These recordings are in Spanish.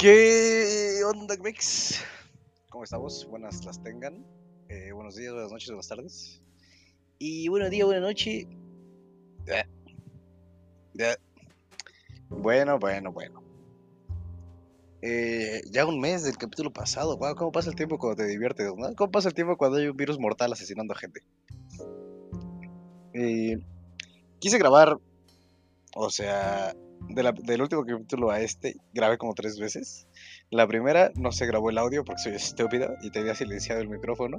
¿Qué onda, Mix? ¿Cómo estamos? Buenas las tengan. Eh, buenos días, buenas noches, buenas tardes. Y buenos días, buenas noches. Ya. Ya. Bueno, bueno, bueno. Eh, ya un mes del capítulo pasado. Wow, ¿Cómo pasa el tiempo cuando te diviertes? ¿no? ¿Cómo pasa el tiempo cuando hay un virus mortal asesinando a gente? Eh, quise grabar, o sea, del último capítulo a este, grabé como tres veces. La primera no se grabó el audio porque soy estúpido y tenía silenciado el micrófono.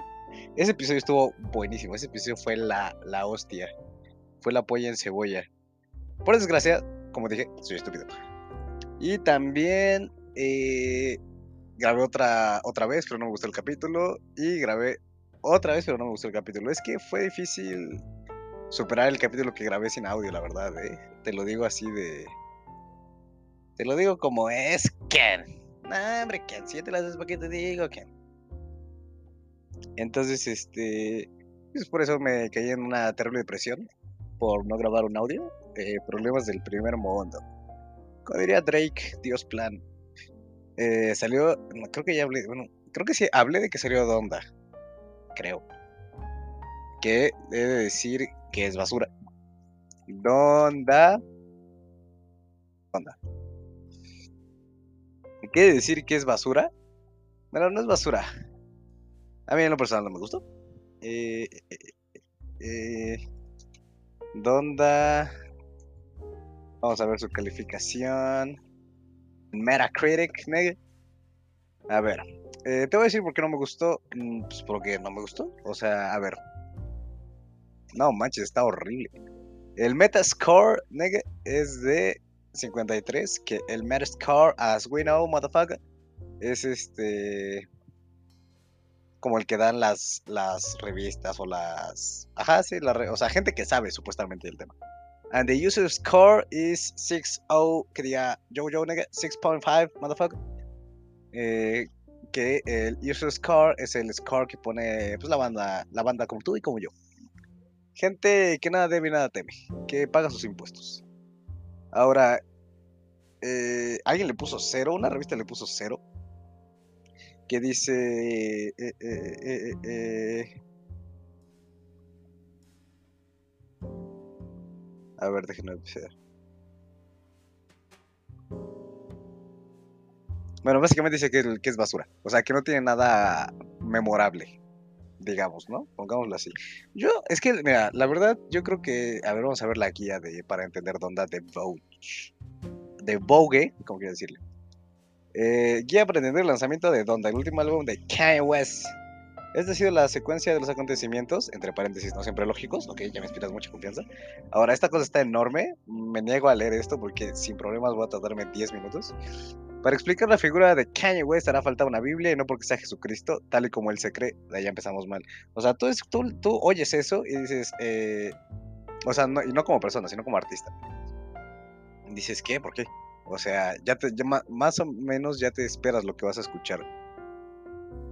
Ese episodio estuvo buenísimo. Ese episodio fue la, la hostia. Fue la polla en cebolla. Por desgracia, como dije, soy estúpido. Y también eh, grabé otra, otra vez, pero no me gustó el capítulo. Y grabé otra vez, pero no me gustó el capítulo. Es que fue difícil superar el capítulo que grabé sin audio, la verdad. ¿eh? Te lo digo así de... Te lo digo como es, Ken. No, hombre, Ken, si te las haces, ¿para qué te digo, Ken? Entonces, este... Pues por eso me caí en una terrible depresión por no grabar un audio. eh, problemas del primer mundo. Como diría Drake, Dios plan. Eh, salió, creo que ya hablé, bueno, creo que sí, hablé de que salió Donda. Creo. Que debe decir que es basura. Donda. Donda. ¿Quiere decir que es basura? Bueno, no es basura. A mí en lo personal no me gustó. Eh, eh, eh, Donda. Vamos a ver su calificación. Metacritic, nigga. A ver. eh, te voy a decir por qué no me gustó. mm, Pues porque no me gustó. O sea, a ver. No manches, está horrible. El Metascore, nigga, es de 53. Que el Metascore, as we know, motherfucker, es este. Como el que dan las, las revistas o las. Ajá, sí, la o sea, gente que sabe supuestamente del tema. And the user score is 6.0, que diga yo, nigga, 6.5, motherfucker. Eh, que el user score es el score que pone pues la banda, la banda como tú y como yo. Gente que nada debe y nada teme, que paga sus impuestos. Ahora, eh, alguien le puso cero, una revista le puso cero, que dice... eh, eh, A ver, déjenme ver. Bueno, básicamente dice que es basura. O sea, que no tiene nada memorable, digamos, ¿no? Pongámoslo así. Yo, es que, mira, la verdad, yo creo que. A ver, vamos a ver la guía de, para entender dónde de Vogue. De Vogue, como quiero decirle. Eh, guía para entender el lanzamiento de Donda, el último álbum de Kanye West. Ha sido la secuencia de los acontecimientos, entre paréntesis, no siempre lógicos, ok, ya me inspiras mucha confianza. Ahora, esta cosa está enorme, me niego a leer esto porque sin problemas voy a tardarme 10 minutos. Para explicar la figura de Kanye West hará falta una Biblia y no porque sea Jesucristo, tal y como él se cree, de ahí empezamos mal. O sea, tú, tú, tú oyes eso y dices, eh, o sea, no- y no como persona, sino como artista. Dices, ¿qué? ¿Por qué? O sea, ya te, ya más o menos ya te esperas lo que vas a escuchar.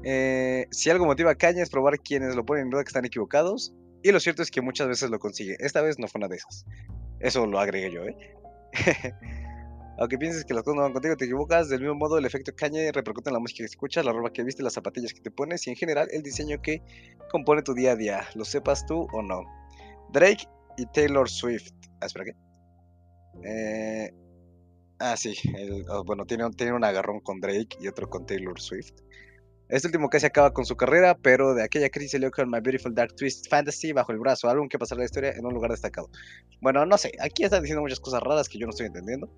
Eh, si algo motiva a Kanye es probar quienes lo ponen en duda que están equivocados, y lo cierto es que muchas veces lo consigue. Esta vez no fue una de esas. Eso lo agregué yo, ¿eh? Aunque pienses que las cosas no van contigo, te equivocas. Del mismo modo, el efecto Kanye repercute en la música que escuchas, la ropa que viste, las zapatillas que te pones y en general el diseño que compone tu día a día, lo sepas tú o no. Drake y Taylor Swift. Ah, espera, ¿qué? Eh, ah, sí. bueno, tiene, un- un agarrón con Drake y otro con Taylor Swift. Este último casi acaba con su carrera, pero de aquella crisis salió con My Beautiful Dark Twist Fantasy bajo el brazo, álbum que pasará la historia en un lugar destacado. Bueno, no sé, aquí están diciendo muchas cosas raras que yo no estoy entendiendo.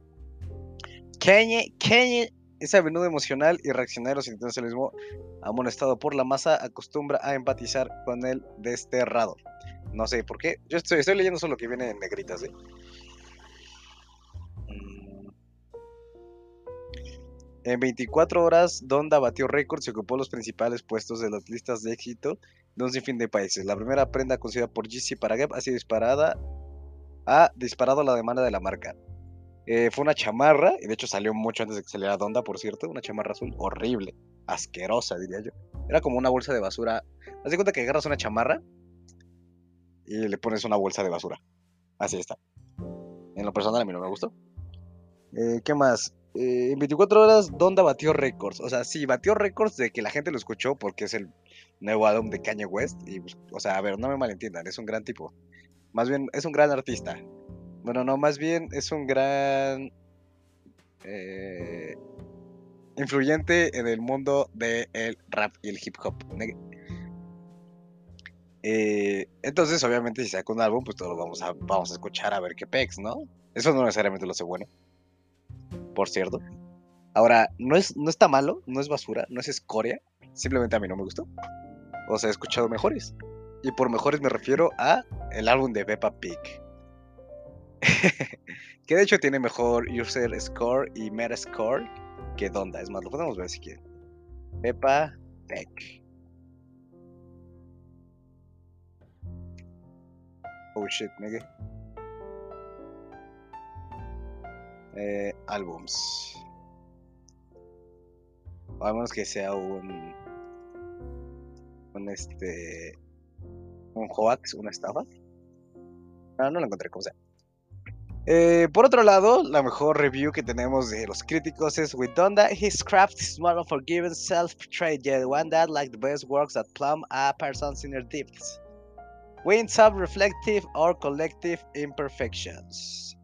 Kanye, Kanye es a menudo emocional y reaccionario sentimentalismo amonestado por la masa, acostumbra a empatizar con el desterrado. No sé por qué. Yo estoy, leyendo solo lo que viene en negritas, ¿eh? Mm. En 24 horas, Donda batió récords y ocupó los principales puestos de las listas de éxito de un sinfín de países. La primera prenda concedida por GC para Gap ha sido disparada, ha disparado la demanda de la marca. Eh, fue una chamarra, y de hecho salió mucho antes de que saliera Donda, por cierto, una chamarra azul horrible, asquerosa, diría yo. Era como una bolsa de basura. Haz de cuenta que agarras una chamarra y le pones una bolsa de basura. Así está. En lo personal a mí no me gustó. Eh, ¿Qué más? eh, en 24 horas, Donda batió récords. O sea, sí, batió récords de que la gente lo escuchó porque es el nuevo álbum de Kanye West. Y, pues, o sea, a ver, no me malentiendan, es un gran tipo. Más bien, es un gran artista. Bueno, no, más bien es un gran eh, influyente en el mundo del rap y el hip hop. Eh, entonces, obviamente, si saca un álbum, pues todos vamos a, vamos a escuchar a ver qué pex, ¿no? Eso no necesariamente lo hace bueno. Por cierto. Ahora, no, es, no está malo, no es basura, no es escoria. Simplemente a mí no me gustó. O sea, he escuchado mejores. Y por mejores me refiero a el álbum de Peppa Pig. que de hecho tiene mejor user score y meta score que Donda. Es más, lo podemos ver si quieren. Peppa Pig. Oh shit, nigga. Eh, álbums. A menos que sea un. Un este. Un hoax, una estafa. No, no lo encontré, como sea. Eh, por otro lado, la mejor review que tenemos de los críticos es With Donda, his craft is more unforgiving, self-portrait, yet one that, like the best works that plumb a person's inner depths. Wins up reflective or collective imperfections.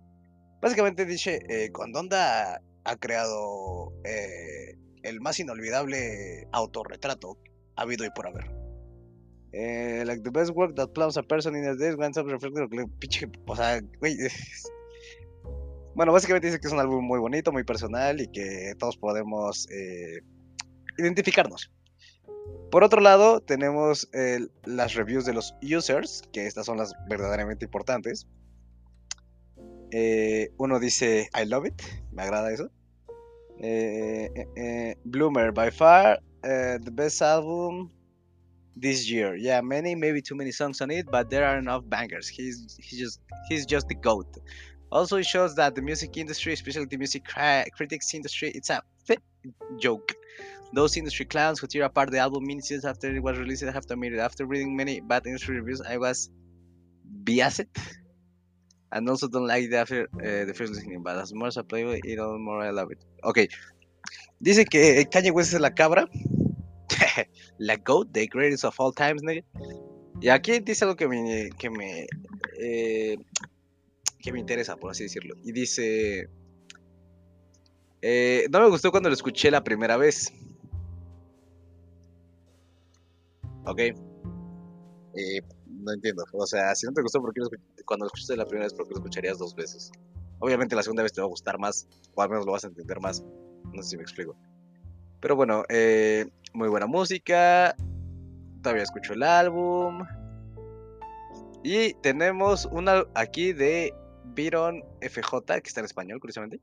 Básicamente dice, eh, con Donda ha creado eh, el más inolvidable autorretrato habido y por haber. Eh, like the best work that plums a person in a day, winds up reflective. O sea, güey. Bueno, básicamente dice que es un álbum muy bonito, muy personal y que todos podemos eh, identificarnos. Por otro lado, tenemos las reviews de los users, que estas son las verdaderamente importantes. Eh, uno dice, I love it, me agrada eso. Eh, Bloomer, by far the best album this year. Yeah, many, maybe too many songs on it, but there are enough bangers. He's, he's just he's just the goat. Also, it shows that the music industry, especially the music critics industry, it's a joke. Those industry clowns who tear apart the album minutes after it was released have to admit it. After reading many bad industry reviews, I was biased and also don't like the after uh, the first listening. But as more as I play with it, all more I love it. Ok, dice que Kanye West es la cabra, la goat, the greatest of all times, nigga. Y aquí dice algo que me, que me eh, que me interesa, por así decirlo. Y dice, eh, no me gustó cuando lo escuché la primera vez. Ok. Eh, no entiendo. O sea, si no te gustó, ¿por qué cuando lo escuchaste la primera vez, ¿por qué lo escucharías dos veces? Obviamente la segunda vez te va a gustar más, o al menos lo vas a entender más. No sé si me explico. Pero bueno, eh, muy buena música. Todavía escucho el álbum. Y tenemos una aquí de Byron FJ, que está en español, curiosamente.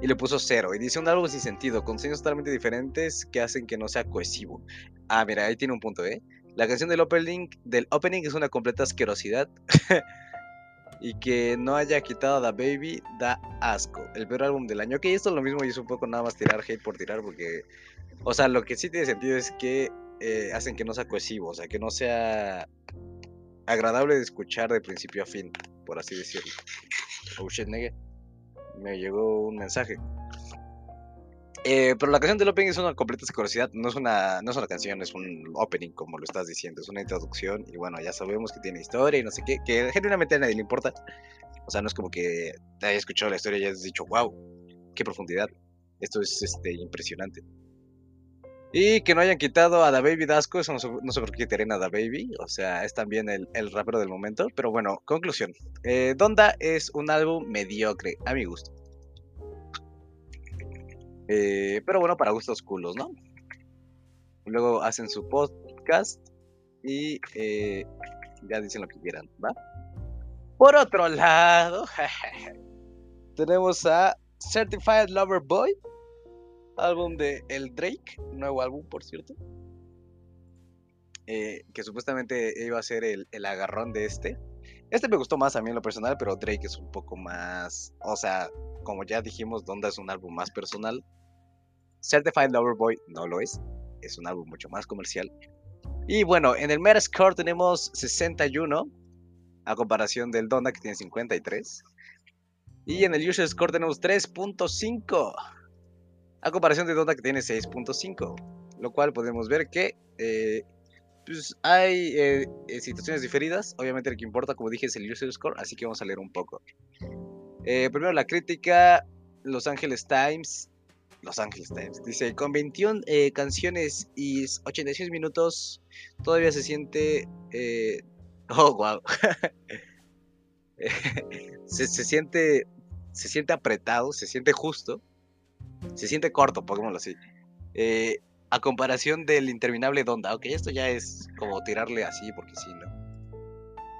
Y le puso cero. Y dice un álbum sin sentido, con señas totalmente diferentes que hacen que no sea cohesivo. Ah, mira, ahí tiene un punto, ¿eh? La canción del opening, del opening es una completa asquerosidad. y que no haya quitado a The Baby da asco. El peor álbum del año. Ok, esto es lo mismo y es un poco nada más tirar hate por tirar porque... O sea, lo que sí tiene sentido es que eh, hacen que no sea cohesivo. O sea, que no sea agradable de escuchar de principio a fin por así decirlo. Oh. Me llegó un mensaje. Eh, pero la canción del opening es una completa curiosidad. No es una, no es una canción, es un opening, como lo estás diciendo. Es una introducción. Y bueno, ya sabemos que tiene historia y no sé qué. Que genuinamente a nadie le importa. O sea, no es como que te hayas escuchado la historia y hayas dicho, wow, qué profundidad. Esto es este, impresionante. Y que no hayan quitado a Da Baby Dasco, eso no sé, por qué quitarían a Da Baby, o sea, es también el, el rapero del momento. Pero bueno, conclusión. Eh, Donda es un álbum mediocre, a mi gusto. Eh, pero bueno, para gustos culos, ¿no? Luego hacen su podcast y eh, ya dicen lo que quieran, ¿va? Por otro lado, tenemos a Certified Lover Boy álbum de El Drake, nuevo álbum, por cierto. Eh, que supuestamente iba a ser el, agarrón de este. Este me gustó más a mí en lo personal, pero Drake es un poco más. O sea, como ya dijimos, Donda es un álbum más personal. Certified Lover Boy no lo es. Es un álbum mucho más comercial. Y bueno, en el Metascore tenemos 61 a comparación del Donda que tiene 53. Y en el user score tenemos 3.5. A comparación de Donda que tiene 6.5. Lo cual podemos ver que eh, pues hay eh, eh, situaciones diferidas. Obviamente el que importa, como dije, es el user score. Así que vamos a leer un poco. primero la crítica. Los Angeles Times. Los Angeles Times. Dice, con 21 canciones y 86 minutos, todavía se siente... oh, wow. se, se, siente se siente apretado, se siente justo, se siente corto, pongámoslo así. Eh, a comparación del interminable Donda, ok, esto ya es como tirarle así porque sí, ¿no?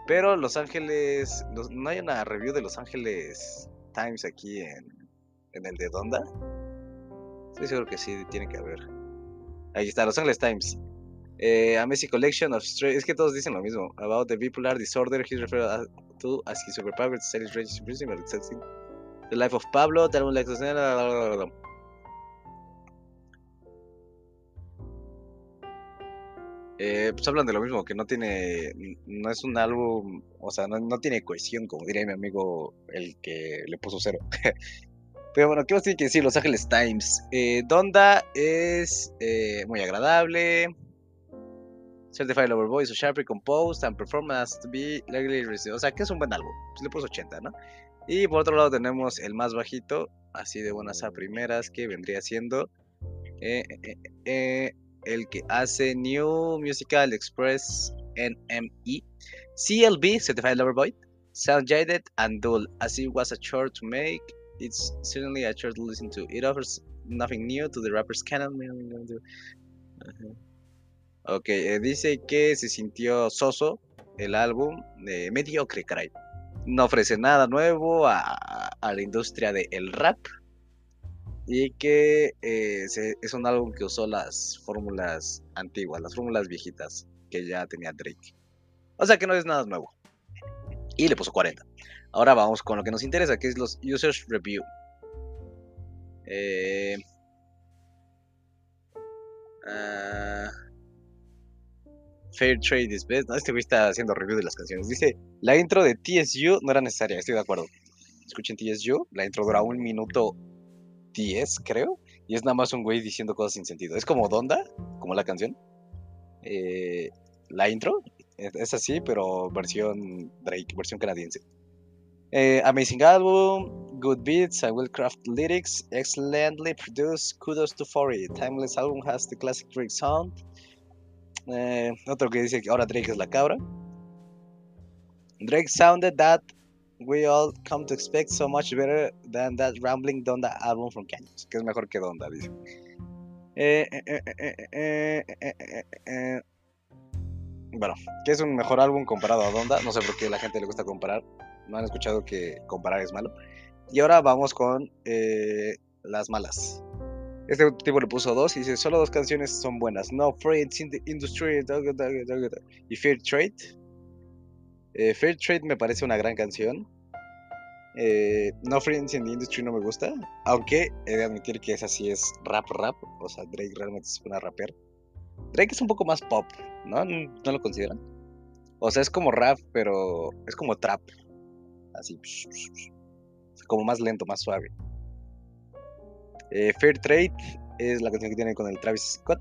Pero Los Ángeles, no hay una review de Los Ángeles Times aquí en, en el de Donda. Estoy seguro que sí, tiene que haber. Ahí está, Los Ángeles Times. Eh, Amazing Collection of Stray. Es que todos dicen lo mismo. About the bipolar disorder he's referred to as his superpower his The Life of Pablo, tenemos la eh, pues hablan de lo mismo, que no tiene, no es un álbum, o sea, no, tiene cohesión, como diría mi amigo, el que le puso cero. Pero bueno, ¿qué más tiene que decir Los Ángeles Times? Eh, Donda es eh, muy agradable. Certified Lover Boy, so sharply composed and performance to be legally received. O sea, que es un buen álbum. Pues le puso 80, ¿no? Y por otro lado tenemos el más bajito, así de buenas a primeras, que vendría siendo eh, el que hace New Musical Express NME. CLB, Certified Lover Boy, Sound Jaded and Dull. As it was a chore to make, it's certainly a chore to listen to. It offers nothing new to the rapper's canon. Ok, dice que se sintió soso el álbum de mediocre, caray no ofrece nada nuevo a, la industria del rap y que eh, es un álbum que usó las fórmulas antiguas, las fórmulas viejitas que ya tenía Drake. O sea que no es nada nuevo. Y le puso 40. Ahora vamos con lo que nos interesa, que es los Users Review. Eh, uh, Fair Trade is best. No, este güey está haciendo review de las canciones. Dice, la intro de TSU no era necesaria, estoy de acuerdo. Escuchen TSU, la intro dura un minuto 10, creo. Y es nada más un güey diciendo cosas sin sentido. Es como Donda, como la canción. Eh, la intro es así, pero versión Drake, versión canadiense. Eh, amazing album, good beats, I will craft lyrics, excellently produced, kudos to 40. Timeless album has the classic Drake sound. Eh, otro que dice que ahora Drake es la cabra. Drake sounded that we all come to expect so much better than that rambling Donda album from Kanye. Que es mejor que Donda, dice. bueno, que es un mejor álbum comparado a Donda. No sé por qué a la gente le gusta comparar. No han escuchado que comparar es malo. Y ahora vamos con eh, las malas. Este tipo le puso dos y dice, solo dos canciones son buenas. No Friends in the Industry y Fair Trade. Eh, Fair Trade me parece una gran canción. Eh, no Friends in the Industry no me gusta. Aunque he de admitir que esa sí es rap rap. O sea, Drake realmente es una rapper. Drake es un poco más pop, ¿no? ¿No lo consideran? O sea, es como rap, pero es como trap. Así. Como más lento, más suave. Eh, Fair Trade es la canción que tiene con el Travis Scott.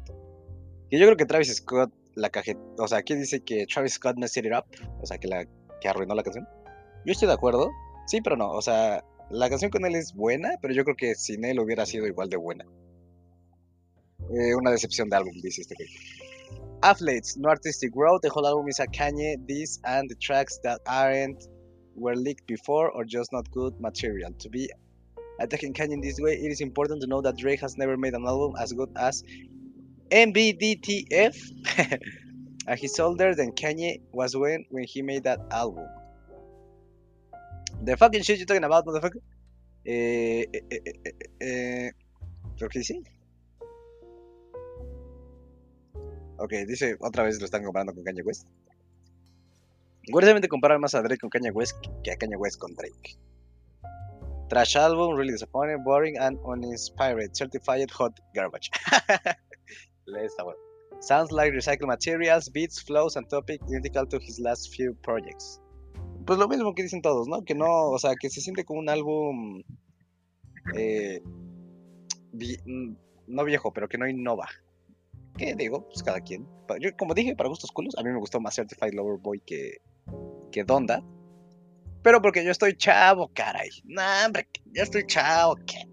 Yo creo que Travis Scott la cajeta. O sea, aquí dice que Travis Scott set it up. O sea, que, la, que arruinó la canción. Yo estoy de acuerdo. Sí, pero no. O sea, la canción con él es buena, pero yo creo que sin él hubiera sido igual de buena. Eh, una decepción de álbum, dice este güey. Athletes, no artistic growth. The whole album is a Kanye, this and the tracks that aren't were leaked before or just not good material. To be attacking Kanye in this way, it is important to know that Drake has never made an album as good as MBDTF. and he's older than Kanye was when when he made that album. The fucking shit you talking about, motherfucker? Eh, eh, eh, creo que sí. Ok, dice otra vez lo están comparando con Kanye West. Curiosamente comparar más a Drake con Kanye West que a Kanye West con Drake. Trash album, really disappointing, boring, and uninspired. Certified hot garbage. Sounds like recycled materials, beats, flows, and topic identical to his last few projects. Pues lo mismo que dicen todos, ¿no? Que no, o sea, que se siente como un álbum, eh, mm, no viejo, pero que no innova. ¿Qué digo? Pues cada quien. Yo, como dije, para gustos culos, a mí me gustó más Certified Lover Boy que, que Donda. Pero porque yo estoy chavo, caray. No, hombre, ya estoy chavo, ¿qué?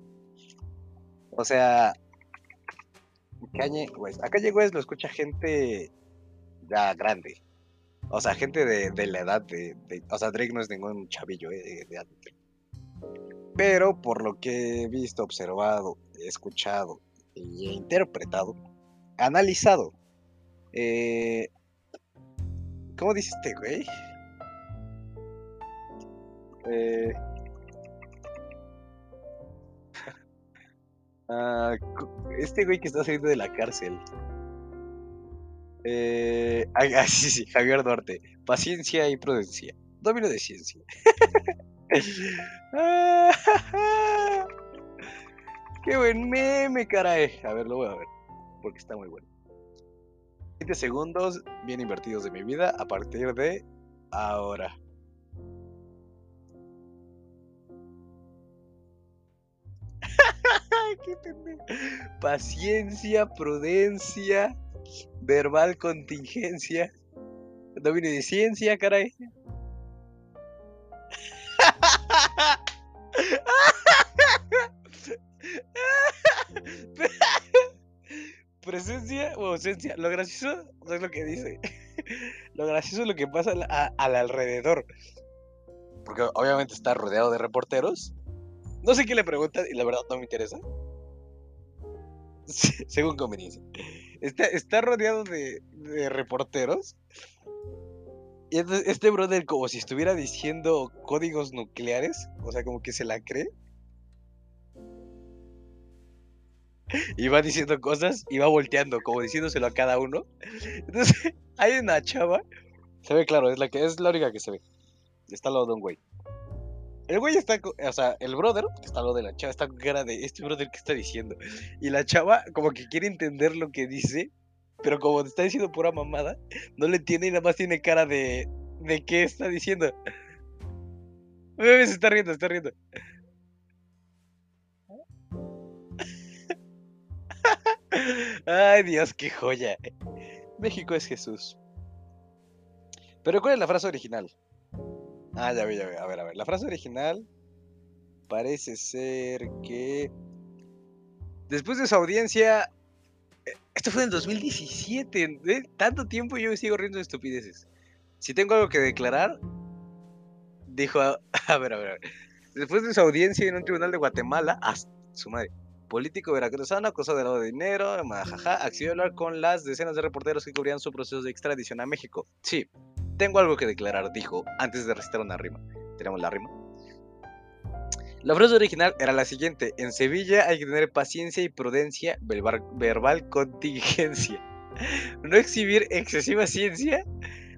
O sea, Kanye West. A Kanye West lo escucha gente ya grande. O sea, gente de, la edad de, O sea, Drake no es ningún chavillo eh, de, Pero por lo que he visto, observado, escuchado he interpretado, analizado. Eh, ¿Cómo dice este güey? Eh, ah, este güey que está saliendo de la cárcel. Eh, sí, sí, Javier Duarte. Paciencia y prudencia. Domino de ciencia. Qué buen meme, caray. A ver, lo voy a ver. Porque está muy bueno. 20 segundos bien invertidos de mi vida a partir de ahora. Paciencia, prudencia verbal contingencia, dominio de ciencia, caray. Presencia o ausencia. Lo gracioso no es lo que dice. Lo gracioso es lo que pasa al alrededor. Porque obviamente está rodeado de reporteros. No sé qué le preguntan y la verdad no me interesa. Según conveniencia. Está, rodeado de, reporteros. Y este brother como si estuviera diciendo códigos nucleares. O sea, como que se la cree. Y va diciendo cosas y va volteando, como diciéndoselo a cada uno. Entonces, hay una chava. Se ve claro, es la que es la única que se ve. Está al lado de un güey. El güey está, o sea, el brother, está lado de la chava, está con cara de este brother que está diciendo. Y la chava, como que quiere entender lo que dice, pero como está diciendo pura mamada, no le entiende y nada más tiene cara de. de qué está diciendo. Se está riendo, está riendo. Ay, Dios, qué joya. México es Jesús. Pero ¿cuál es la frase original? Ah, ya ve, ya ve. A ver, a ver. La frase original parece ser que después de su audiencia, eh, esto fue en 2017, ¿eh? tanto tiempo yo sigo riendo de estupideces. Si tengo algo que declarar, dijo, a, ver, a ver, después de su audiencia en un tribunal de Guatemala, a su madre, político veracruzano acusado de lavado de dinero, majaja, accedió a hablar con las decenas de reporteros que cubrían su proceso de extradición a México. Sí, tengo algo que declarar, dijo, antes de recitar una rima. Tenemos la rima. La frase original era la siguiente: En Sevilla hay que tener paciencia y prudencia, verbal, contingencia. No exhibir excesiva ciencia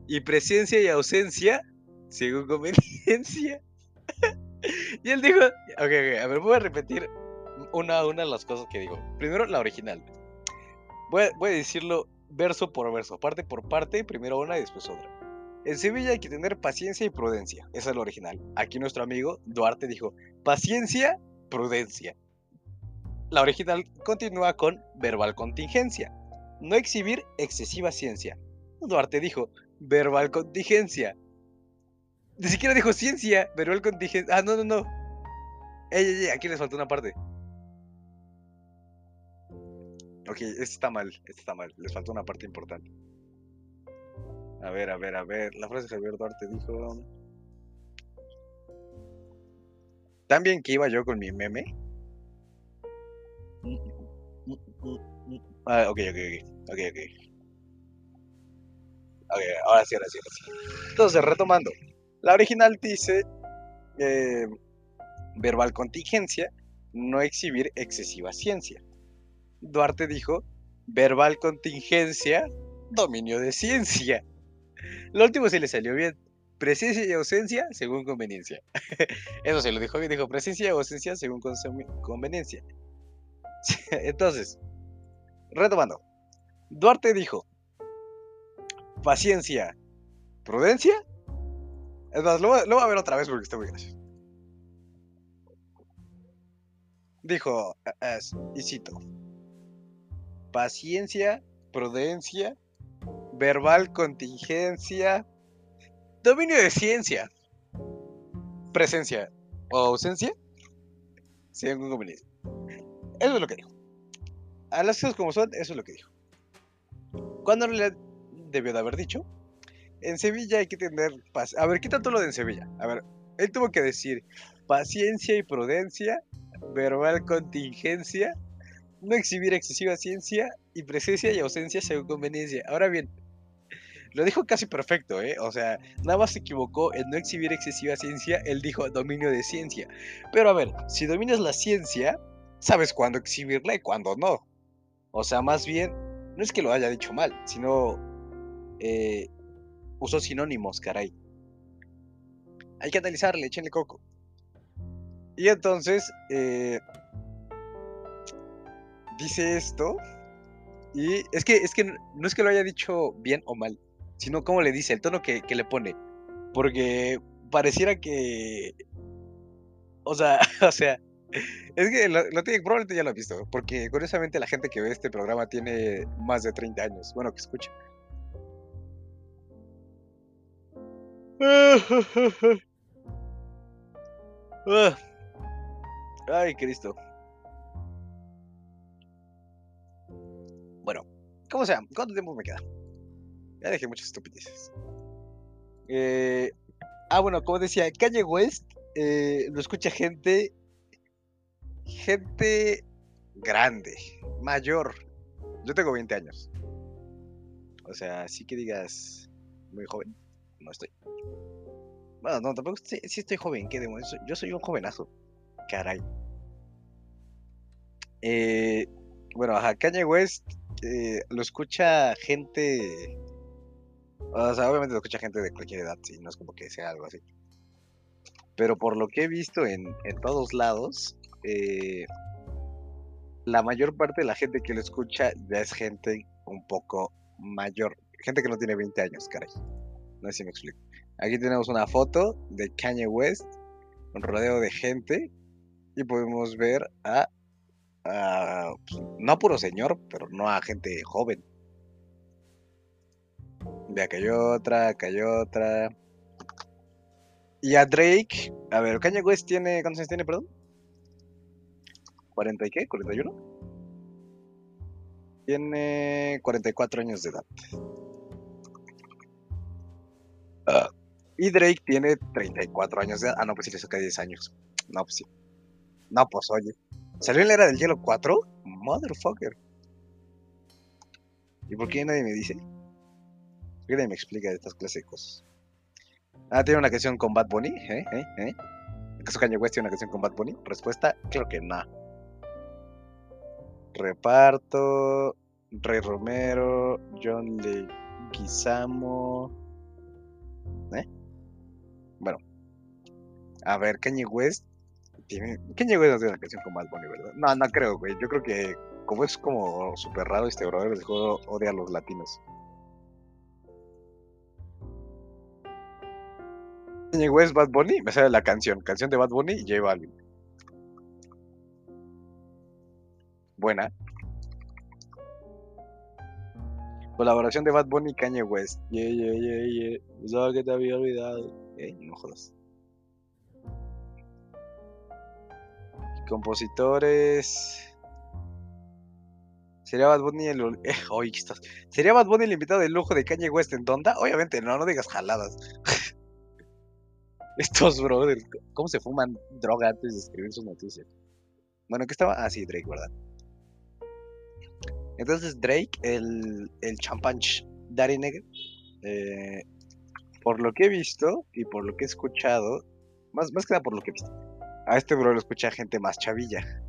y presencia y ausencia según conveniencia. y él dijo: Ok, ok, a ver, voy a repetir una a una las cosas que digo. Primero, la original. Voy voy a decirlo verso por verso, parte por parte, primero una y después otra. En Sevilla hay que tener paciencia y prudencia. Esa es la original. Aquí nuestro amigo Duarte dijo paciencia, prudencia. La original continúa con verbal contingencia. No exhibir excesiva ciencia. Duarte dijo verbal contingencia. Ni siquiera dijo ciencia, verbal contingencia. Ah, no, no, no. Ey, ey, ey, aquí les faltó una parte. Ok, esto está mal, esto está mal. Les faltó una parte importante. A ver, a ver, a ver. La frase de Javier Duarte dijo. También que iba yo con mi meme. Ah, ok, ok, ok. Ok, ok. Ok, ahora sí, ahora sí, ahora sí. Entonces, retomando. La original dice. Eh, verbal contingencia, no exhibir excesiva ciencia. Duarte dijo, verbal contingencia, dominio de ciencia. Lo último se le salió bien. Presencia y ausencia según conveniencia. Eso se lo dijo bien, dijo presencia y ausencia según conveniencia. Entonces, retomando. Duarte dijo, paciencia, prudencia, Es más, lo, voy- a ver otra vez porque está muy gracioso. Dijo, eh, es- y cito, paciencia, prudencia, verbal contingencia, dominio de ciencia, presencia o ausencia, según conveniencia. Eso es lo que dijo. A las cosas como son, eso es lo que dijo. Cuando en realidad debió de haber dicho, en Sevilla hay que tener paz. A ver, ¿qué tanto lo de en Sevilla? A ver, él tuvo que decir paciencia y prudencia, verbal contingencia, no exhibir excesiva ciencia y presencia y ausencia según conveniencia. Ahora bien, lo dijo casi perfecto, ¿eh? O sea, nada más se equivocó en no exhibir excesiva ciencia, él dijo dominio de ciencia. Pero a ver, si dominas la ciencia, sabes cuándo exhibirla y cuándo no. O sea, más bien, no es que lo haya dicho mal, sino eh, usó sinónimos, caray. Hay que analizarle, échenle coco. Y entonces, eh, dice esto, y es que, es que no es que lo haya dicho bien o mal, sino cómo le dice, el tono que, que le pone. Porque pareciera que. O sea, o sea. Es que lo, lo tiene, probablemente ya lo ha visto. Porque curiosamente la gente que ve este programa tiene más de 30 años. Bueno, que escucha. Ah. Ay, Cristo. Bueno, ¿cómo sea? ¿Cuánto tiempo me queda? Ya dejé muchas estupideces. Eh, ah, bueno, como decía, Kanye West eh, lo escucha gente. Gente grande, mayor. Yo tengo 20 años. O sea, sí que digas muy joven. No estoy. Bueno, no, tampoco sí, sí estoy joven. ¿Qué demonios? Yo soy un jovenazo. Caray. Eh, bueno, ajá, Kanye West lo escucha gente. O sea, obviamente lo escucha gente de cualquier edad, sí, no es como que sea algo así. Pero por lo que he visto en, en todos lados, eh, la mayor parte de la gente que lo escucha ya es gente un poco mayor. Gente que no tiene 20 años, caray. No sé si me explico. Aquí tenemos una foto de Kanye West, un rodeo de gente, y podemos ver a, pues, no a puro señor, pero no a gente joven. De hay otra, hay otra. Y a Drake, a ver, Kanye West tiene, ¿cuántos años tiene, perdón? ¿40 y qué? ¿41? Tiene 44 años de edad. Ah, y Drake tiene 34 años de edad. Ah, no, pues sí le saca 10 años. No, pues sí. No, pues oye. ¿Salió en la era del hielo 4? Motherfucker. ¿Y por qué nadie me dice? ¿Por qué nadie me explica estas clases de? Ah, tiene una canción con Bad Bunny, ¿eh? ¿eh? ¿eh? ¿Acaso Kanye West tiene una canción con Bad Bunny? Respuesta, creo que no. Reparto, Rey Romero, John Leguizamo. ¿Eh? Bueno. A ver, Kanye West. Tiene... Kanye West no tiene una canción con Bad Bunny, ¿verdad? No, no creo, güey. Yo creo que como es como súper raro este brother, el juego odia a los latinos. Kanye West, Bad Bunny, me sale la canción. Canción de Bad Bunny y J Balvin. Buena. Colaboración de Bad Bunny y Kanye West. Yeah, yeah, yeah, yeah. Pensaba que te había olvidado. Eh, no jodas. Compositores. ¿Sería Bad Bunny el. Eh, oye, ¿qué estás? ¿Sería Bad Bunny el invitado de lujo de Kanye West en Donda? Obviamente no, no digas jaladas. Estos brothers, ¿cómo se fuman droga antes de escribir sus noticias? Bueno, ¿qué estaba? Ah, sí, Drake, ¿verdad? Entonces Drake, el, el champanch Daddy eh, por lo que he visto y por lo que he escuchado, más, más que nada por lo que he visto, a este bro lo escucha gente más chavilla,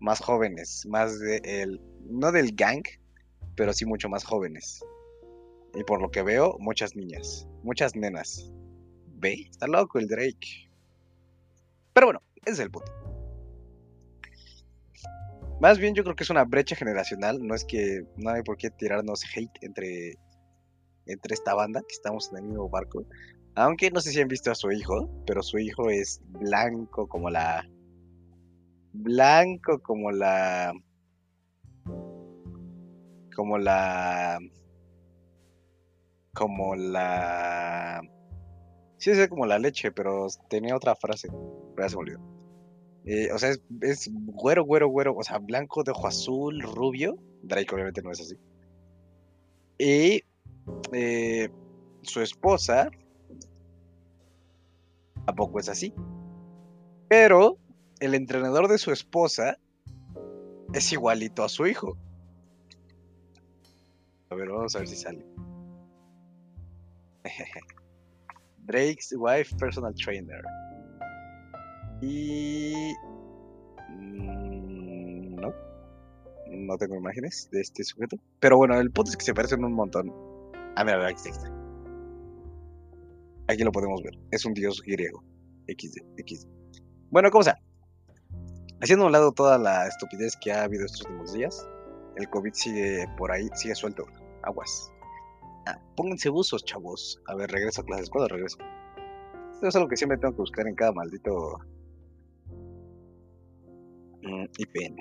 más jóvenes, más de el, no del gang, pero sí mucho más jóvenes. Y por lo que veo, muchas niñas, muchas nenas. ¿Ve? Está loco el Drake. Pero bueno, ese es el punto. Más bien yo creo que es una brecha generacional, no es que no hay por qué tirarnos hate entre, entre esta banda, que estamos en el mismo barco. Aunque no sé si han visto a su hijo, pero su hijo es blanco como la. Blanco como la. Como la. Como la. Sí, es como la leche, pero tenía otra frase. Pero ya se me olvidó. Eh, o sea, es, es güero, güero, güero. O sea, blanco de ojo azul, rubio. Drake obviamente no es así. Y eh, su esposa tampoco es así. Pero el entrenador de su esposa es igualito a su hijo. A ver, vamos a ver si sale. Drake's wife personal trainer. Y... Mm, no. No tengo imágenes de este sujeto. Pero bueno, el punto es que se parecen un montón. Ah, mira, aquí está. Aquí lo podemos ver. Es un dios griego. XD, XD. Bueno, ¿cómo sea? Haciendo a un lado toda la estupidez que ha habido estos últimos días, el COVID sigue por ahí, sigue suelto. Aguas. Pónganse buzos, chavos. A ver, regreso a clases. ¿Cuándo regreso? Esto es algo que siempre tengo que buscar en cada maldito mm, IPN.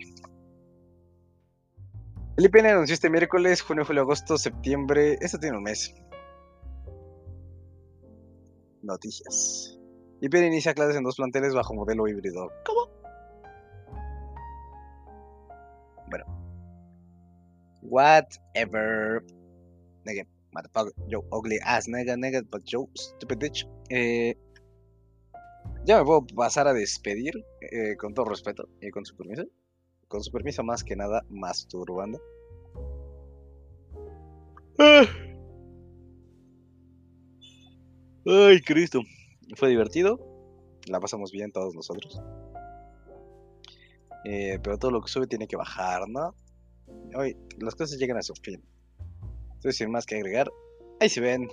El IPN anunció este miércoles, junio, julio, agosto, septiembre. Esto tiene un mes. Noticias. IPN inicia clases en dos planteles bajo modelo híbrido. ¿Cómo? Bueno. Whatever. Nigga, Yo, ugly ass nigga, nigga, but yo, stupid bitch. Eh, ya me puedo pasar a despedir eh, con todo respeto y con su permiso. Con su permiso, más que nada, masturbando. Ah. Ay, Cristo. Fue divertido. La pasamos bien todos nosotros. Eh, pero todo lo que sube tiene que bajar, ¿no? Hoy las cosas llegan a su fin. Entonces, sin más que agregar, ahí se ven.